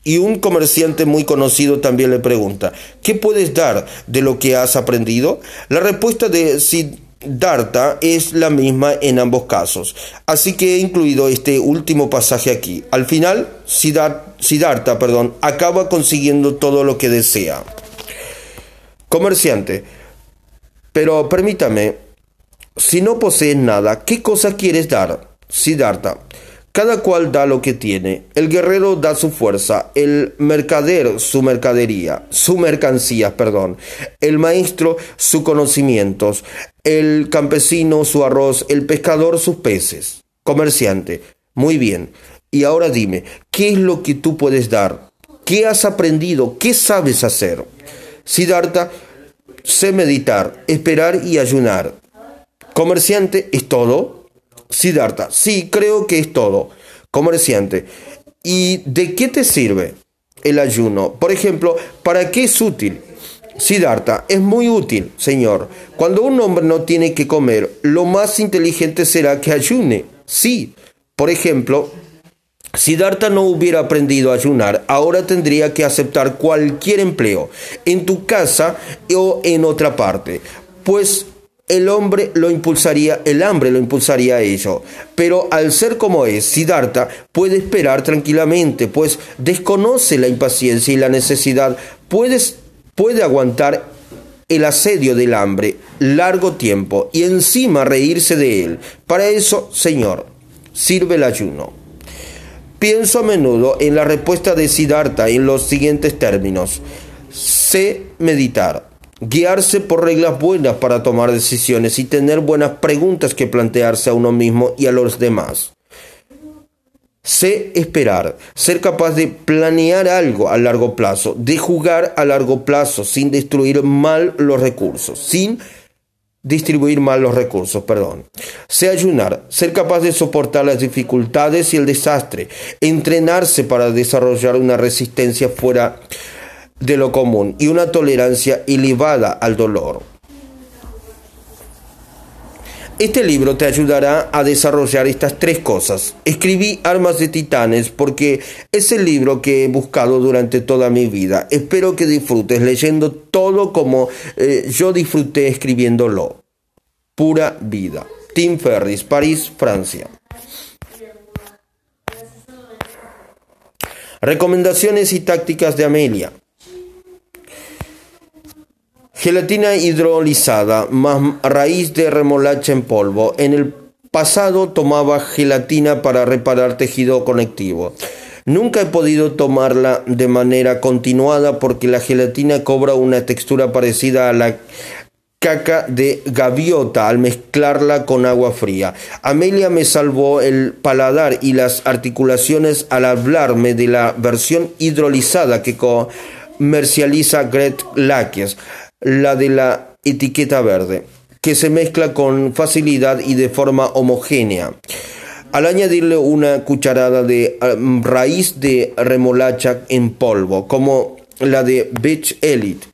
Y un comerciante muy conocido también le pregunta, ¿qué puedes dar de lo que has aprendido? La respuesta de Siddhartha Darta es la misma en ambos casos, así que he incluido este último pasaje aquí. Al final, Siddhartha perdón, acaba consiguiendo todo lo que desea. Comerciante, pero permítame, si no posees nada, ¿qué cosa quieres dar? Siddhartha, cada cual da lo que tiene. El guerrero da su fuerza, el mercader su mercadería, su mercancía, perdón. El maestro sus conocimientos, el campesino su arroz, el pescador sus peces. Comerciante, muy bien. Y ahora dime, ¿qué es lo que tú puedes dar? ¿Qué has aprendido? ¿Qué sabes hacer? Siddhartha, sé meditar, esperar y ayunar. Comerciante, ¿es todo? Siddhartha, sí, creo que es todo. Comerciante, ¿y de qué te sirve el ayuno? Por ejemplo, ¿para qué es útil? Siddhartha, es muy útil, señor. Cuando un hombre no tiene que comer, lo más inteligente será que ayune. Sí, por ejemplo, si Siddhartha no hubiera aprendido a ayunar, ahora tendría que aceptar cualquier empleo, en tu casa o en otra parte, pues el hombre lo impulsaría, el hambre lo impulsaría a ello. Pero al ser como es, Siddhartha puede esperar tranquilamente, pues desconoce la impaciencia y la necesidad, puede aguantar el asedio del hambre largo tiempo y encima reírse de él. Para eso, Señor, sirve el ayuno. Pienso a menudo en la respuesta de Siddhartha en los siguientes términos. Sé meditar guiarse por reglas buenas para tomar decisiones y tener buenas preguntas que plantearse a uno mismo y a los demás. Sé esperar, ser capaz de planear algo a largo plazo, de jugar a largo plazo sin destruir mal los recursos, sin distribuir mal los recursos, perdón. Sé ayunar, ser capaz de soportar las dificultades y el desastre, entrenarse para desarrollar una resistencia fuera de lo común y una tolerancia elevada al dolor. Este libro te ayudará a desarrollar estas tres cosas. Escribí Armas de Titanes porque es el libro que he buscado durante toda mi vida. Espero que disfrutes leyendo todo como eh, yo disfruté escribiéndolo. Pura vida. Tim Ferris, París, Francia. Recomendaciones y tácticas de Amelia. Gelatina hidrolizada más raíz de remolacha en polvo. En el pasado tomaba gelatina para reparar tejido conectivo. Nunca he podido tomarla de manera continuada porque la gelatina cobra una textura parecida a la caca de gaviota al mezclarla con agua fría. Amelia me salvó el paladar y las articulaciones al hablarme de la versión hidrolizada que comercializa Gret Lakies la de la etiqueta verde, que se mezcla con facilidad y de forma homogénea. Al añadirle una cucharada de um, raíz de remolacha en polvo, como la de Beach Elite,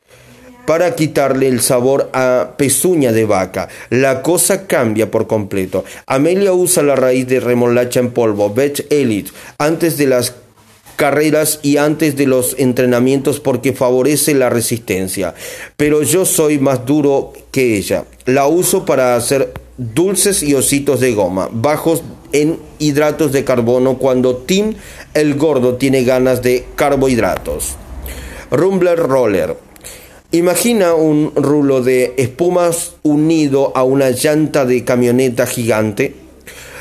para quitarle el sabor a pezuña de vaca. La cosa cambia por completo. Amelia usa la raíz de remolacha en polvo, Beach Elite, antes de las carreras y antes de los entrenamientos porque favorece la resistencia. Pero yo soy más duro que ella. La uso para hacer dulces y ositos de goma, bajos en hidratos de carbono cuando Tim el gordo tiene ganas de carbohidratos. Rumbler Roller. Imagina un rulo de espumas unido a una llanta de camioneta gigante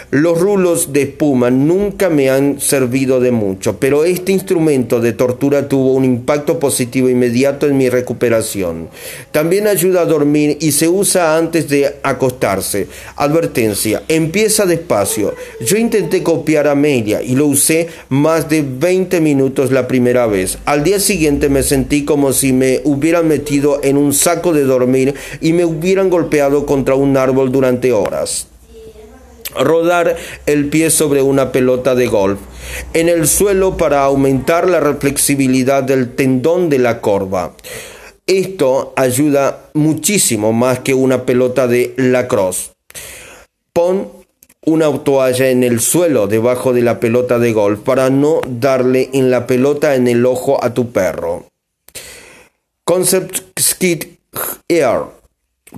los rulos de espuma nunca me han servido de mucho, pero este instrumento de tortura tuvo un impacto positivo inmediato en mi recuperación. También ayuda a dormir y se usa antes de acostarse. Advertencia, empieza despacio. Yo intenté copiar a Amelia y lo usé más de 20 minutos la primera vez. Al día siguiente me sentí como si me hubieran metido en un saco de dormir y me hubieran golpeado contra un árbol durante horas rodar el pie sobre una pelota de golf en el suelo para aumentar la flexibilidad del tendón de la corva. Esto ayuda muchísimo más que una pelota de lacrosse. Pon una toalla en el suelo debajo de la pelota de golf para no darle en la pelota en el ojo a tu perro. Concept Skid Air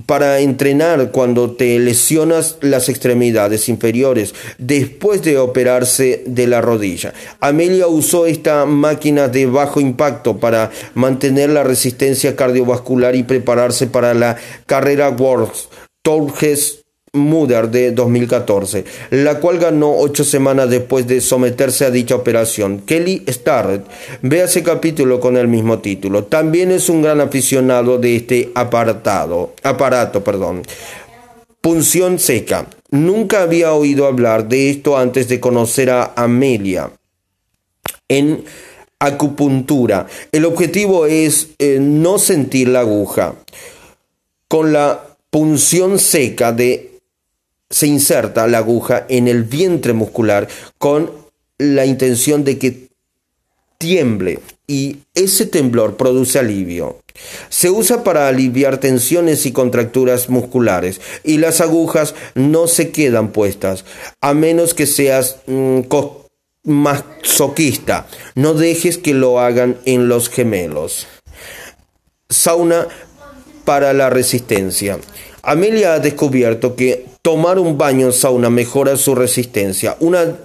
para entrenar cuando te lesionas las extremidades inferiores después de operarse de la rodilla. Amelia usó esta máquina de bajo impacto para mantener la resistencia cardiovascular y prepararse para la carrera World Torres Mudder de 2014, la cual ganó ocho semanas después de someterse a dicha operación. Kelly Starrett ve ese capítulo con el mismo título. También es un gran aficionado de este apartado, aparato. Perdón. Punción seca. Nunca había oído hablar de esto antes de conocer a Amelia. En acupuntura, el objetivo es eh, no sentir la aguja. Con la punción seca de se inserta la aguja en el vientre muscular con la intención de que tiemble y ese temblor produce alivio. Se usa para aliviar tensiones y contracturas musculares y las agujas no se quedan puestas a menos que seas mm, masoquista. No dejes que lo hagan en los gemelos. Sauna para la resistencia. Amelia ha descubierto que tomar un baño en sauna mejora su resistencia, una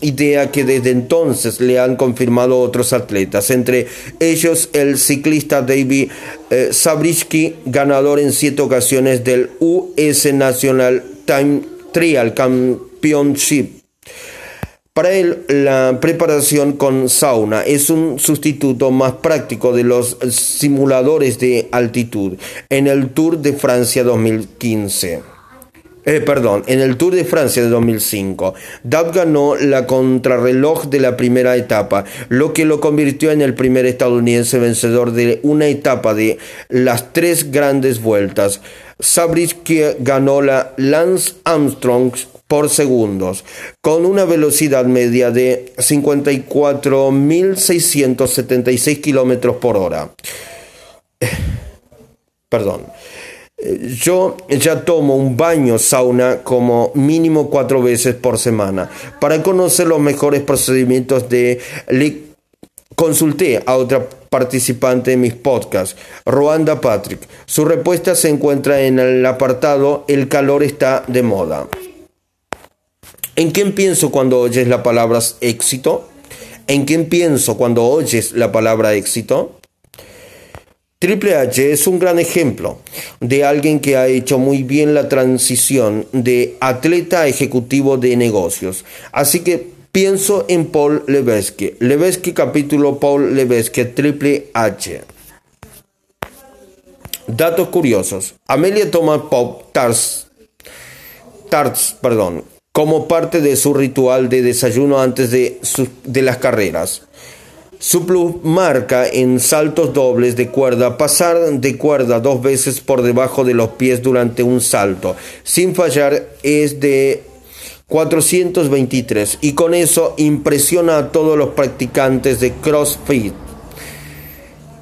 idea que desde entonces le han confirmado otros atletas, entre ellos el ciclista David eh, ganador en siete ocasiones del US National Time Trial Championship para él, la preparación con sauna es un sustituto más práctico de los simuladores de altitud en el Tour de Francia 2015. Eh, perdón, en el Tour de Francia de 2005. Dab ganó la contrarreloj de la primera etapa, lo que lo convirtió en el primer estadounidense vencedor de una etapa de las tres grandes vueltas. que ganó la Lance Armstrong por segundos, con una velocidad media de 54.676 kilómetros por hora. Perdón. Yo ya tomo un baño sauna como mínimo cuatro veces por semana. Para conocer los mejores procedimientos de... Le consulté a otra participante de mis podcasts, Roanda Patrick. Su respuesta se encuentra en el apartado El calor está de moda. ¿En quién pienso cuando oyes la palabra éxito? ¿En quién pienso cuando oyes la palabra éxito? Triple H es un gran ejemplo de alguien que ha hecho muy bien la transición de atleta a ejecutivo de negocios. Así que pienso en Paul Levesque. Levesque capítulo Paul Levesque Triple H. Datos curiosos. Amelia toma Pop Tarts, tarts perdón, como parte de su ritual de desayuno antes de, de las carreras. Su plus marca en saltos dobles de cuerda pasar de cuerda dos veces por debajo de los pies durante un salto, sin fallar, es de 423 y con eso impresiona a todos los practicantes de CrossFit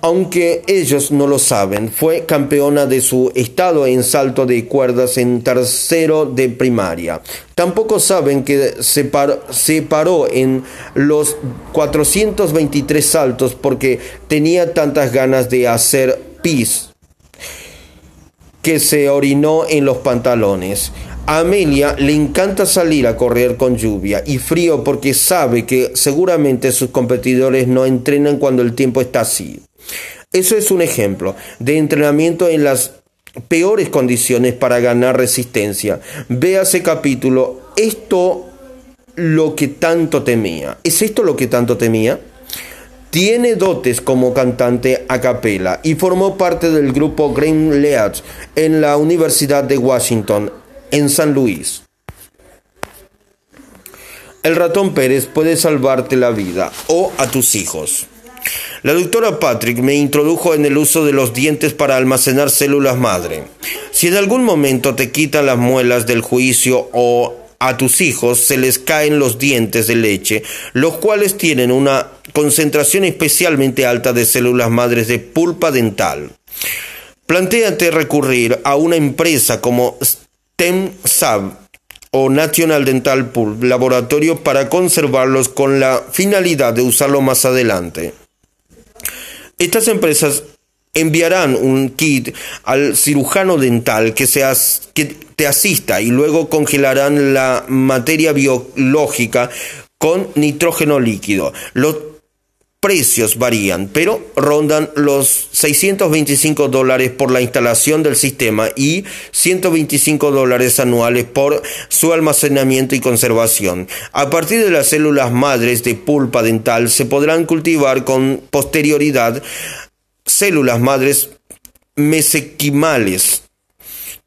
aunque ellos no lo saben, fue campeona de su estado en salto de cuerdas en tercero de primaria. Tampoco saben que se, paró en los 423 saltos porque tenía tantas ganas de hacer pis que se orinó en los pantalones. A Amelia le encanta salir a correr con lluvia y frío porque sabe que seguramente sus competidores no entrenan cuando el tiempo está así. Eso es un ejemplo de entrenamiento en las peores condiciones para ganar resistencia. ese capítulo. Esto lo que tanto temía. ¿Es esto lo que tanto temía? Tiene dotes como cantante a capela y formó parte del grupo Green Leads en la Universidad de Washington, en San Luis. El ratón Pérez puede salvarte la vida o a tus hijos. La doctora Patrick me introdujo en el uso de los dientes para almacenar células madre. Si en algún momento te quitan las muelas del juicio o a tus hijos se les caen los dientes de leche, los cuales tienen una concentración especialmente alta de células madres de pulpa dental. Plantéate recurrir a una empresa como StemSab o National Dental Pulp Laboratorio para conservarlos con la finalidad de usarlo más adelante. Estas empresas enviarán un kit al cirujano dental que, que te asista y luego congelarán la materia biológica con nitrógeno líquido. Precios varían, pero rondan los 625 dólares por la instalación del sistema y 125 dólares anuales por su almacenamiento y conservación. A partir de las células madres de pulpa dental se podrán cultivar con posterioridad células madres mesequimales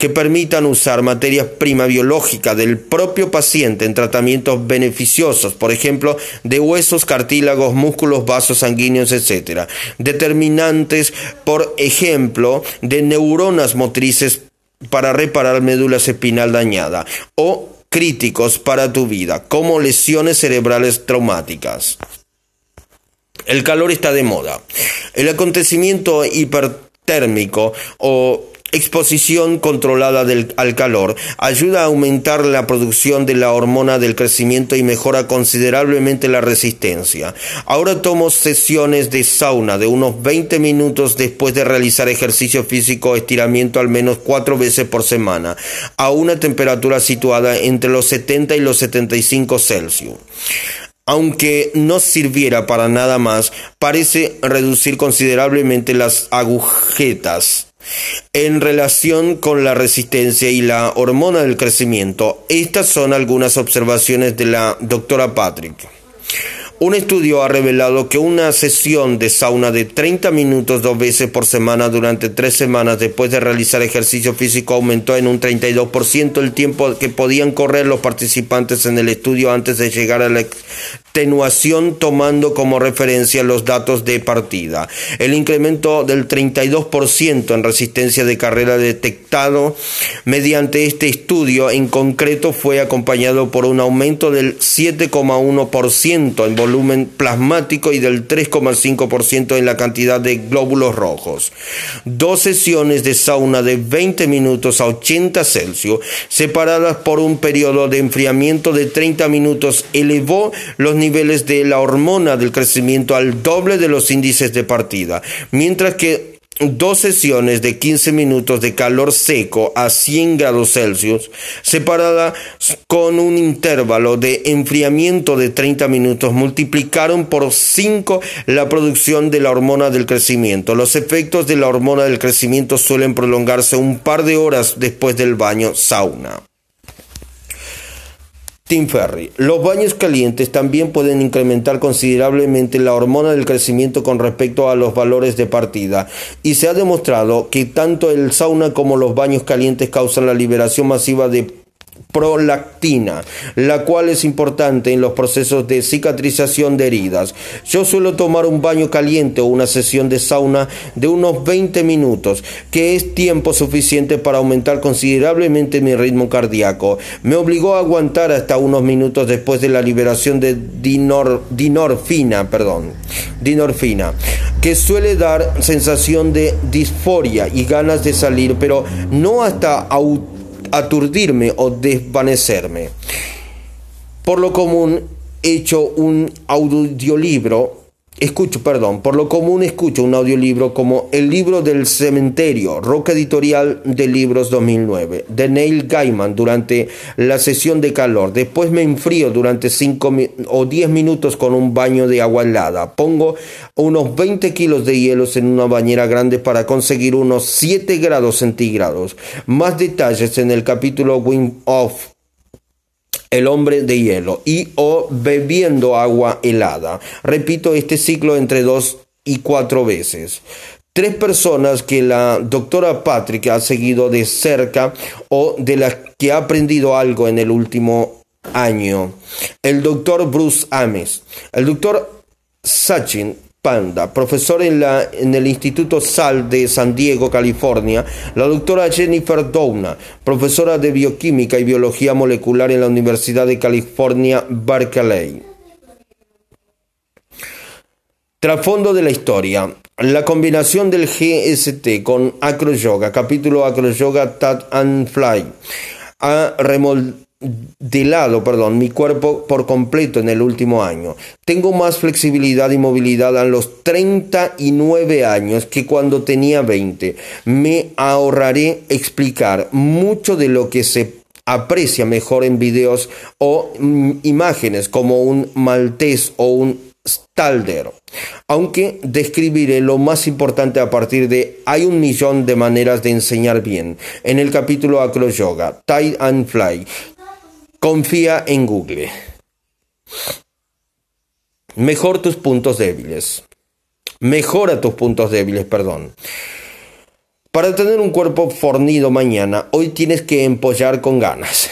que permitan usar materia prima biológica del propio paciente en tratamientos beneficiosos, por ejemplo, de huesos, cartílagos, músculos, vasos sanguíneos, etc. Determinantes, por ejemplo, de neuronas motrices para reparar médula espinal dañada o críticos para tu vida, como lesiones cerebrales traumáticas. El calor está de moda. El acontecimiento hipertérmico o exposición controlada al calor ayuda a aumentar la producción de la hormona del crecimiento y mejora considerablemente la resistencia. Ahora tomo sesiones de sauna de unos 20 minutos después de realizar ejercicio físico o estiramiento al menos cuatro veces por semana, a una temperatura situada entre los 70 y los 75 Celsius aunque no sirviera para nada más, parece reducir considerablemente las agujetas en relación con la resistencia y la hormona del crecimiento, estas son algunas observaciones de la doctora Patrick. Un estudio ha revelado que una sesión de sauna de 30 minutos dos veces por semana durante tres semanas después de realizar ejercicio físico aumentó en un 32% el tiempo que podían correr los participantes en el estudio antes de llegar a la extenuación tomando como referencia los datos de partida. El incremento del 32% en resistencia de carrera detectado mediante este estudio en concreto fue acompañado por un aumento del 7,1% en volumen plasmático y del 3,5% en la cantidad de glóbulos rojos. Dos sesiones de sauna de 20 minutos a 80 Celsius, separadas por un periodo de enfriamiento de 30 minutos, elevó los niveles de la hormona del crecimiento al doble de los índices de partida, mientras que dos sesiones de 15 minutos de calor seco a 100 grados Celsius, separada con un intervalo de enfriamiento de 30 minutos, multiplicaron por 5 la producción de la hormona del crecimiento. Los efectos de la hormona del crecimiento suelen prolongarse un par de horas después del baño sauna. Tim Ferry. Los baños calientes también pueden incrementar considerablemente la hormona del crecimiento con respecto a los valores de partida y se ha demostrado que tanto el sauna como los baños calientes causan la liberación masiva de prolactina, la cual es importante en los procesos de cicatrización de heridas. Yo suelo tomar un baño caliente o una sesión de sauna de unos 20 minutos, que es tiempo suficiente para aumentar considerablemente mi ritmo cardíaco. Me obligó a aguantar hasta unos minutos después de la liberación de dinor, dinorfina, perdón, dinorfina, que suele dar sensación de disforia y ganas de salir, pero no hasta auto aturdirme o desvanecerme. Por lo común, he hecho un audiolibro Escucho, perdón, por lo común escucho un audiolibro como El libro del cementerio, Roca Editorial de Libros 2009, de Neil Gaiman durante la sesión de calor. Después me enfrío durante 5 o 10 minutos con un baño de agua helada. Pongo unos 20 kilos de hielos en una bañera grande para conseguir unos 7 grados centígrados. Más detalles en el capítulo Wim Off el hombre de hielo y o bebiendo agua helada. Repito este ciclo entre dos y cuatro veces. Tres personas que la doctora Patrick ha seguido de cerca o de las que ha aprendido algo en el último año. El doctor Bruce Ames, el doctor Sachin Panda, profesor en, el Instituto SAL de San Diego, California, la doctora Jennifer Doudna, profesora de bioquímica y biología molecular en la Universidad de California, Berkeley. Trasfondo de la historia. La combinación del GST con Acro Yoga, capítulo Acro Yoga Tat and Fly, ha remoldado de lado, perdón, mi cuerpo por completo en el último año. Tengo más flexibilidad y movilidad a los 39 años que cuando tenía 20. Me ahorraré explicar mucho de lo que se aprecia mejor en videos o mm, imágenes como un maltés o un stalder. Aunque describiré lo más importante a partir de hay un millón de maneras de enseñar bien. En el capítulo Acro Yoga, Tide and Fly, Confía en Google. Mejor tus puntos débiles. Mejora tus puntos débiles, perdón. Para tener un cuerpo fornido mañana, hoy tienes que empollar con ganas.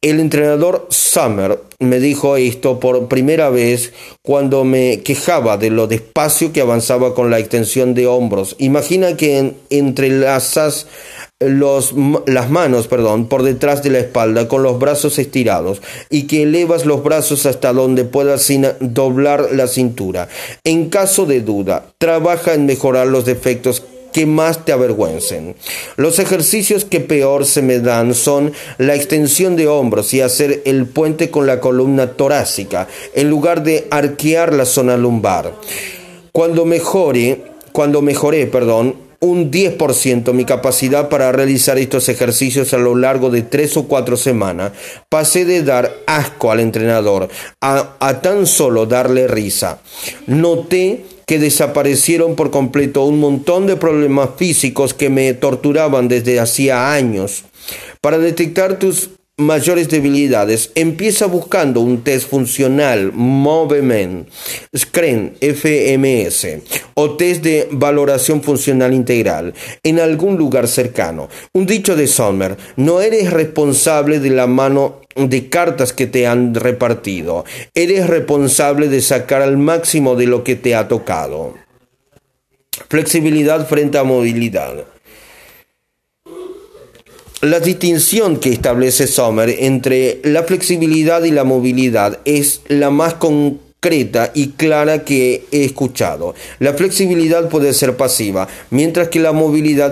El entrenador Summer me dijo esto por primera vez cuando me quejaba de lo despacio que avanzaba con la extensión de hombros. Imagina que entrelazas los, las manos perdón, por detrás de la espalda con los brazos estirados y que elevas los brazos hasta donde puedas sin doblar la cintura. En caso de duda, trabaja en mejorar los defectos que más te avergüencen. Los ejercicios que peor se me dan son la extensión de hombros y hacer el puente con la columna torácica en lugar de arquear la zona lumbar. Cuando mejore, cuando mejoré, perdón, un 10% mi capacidad para realizar estos ejercicios a lo largo de tres o cuatro semanas. Pasé de dar asco al entrenador a, a tan solo darle risa. Noté que desaparecieron por completo un montón de problemas físicos que me torturaban desde hacía años. Para detectar tus mayores debilidades, empieza buscando un test funcional Movement, Screen FMS o test de valoración funcional integral en algún lugar cercano. Un dicho de Sommer, no eres responsable de la mano de cartas que te han repartido, eres responsable de sacar al máximo de lo que te ha tocado. Flexibilidad frente a movilidad. La distinción que establece Sommer entre la flexibilidad y la movilidad es la más concreta y clara que he escuchado. La flexibilidad puede ser pasiva, mientras que la movilidad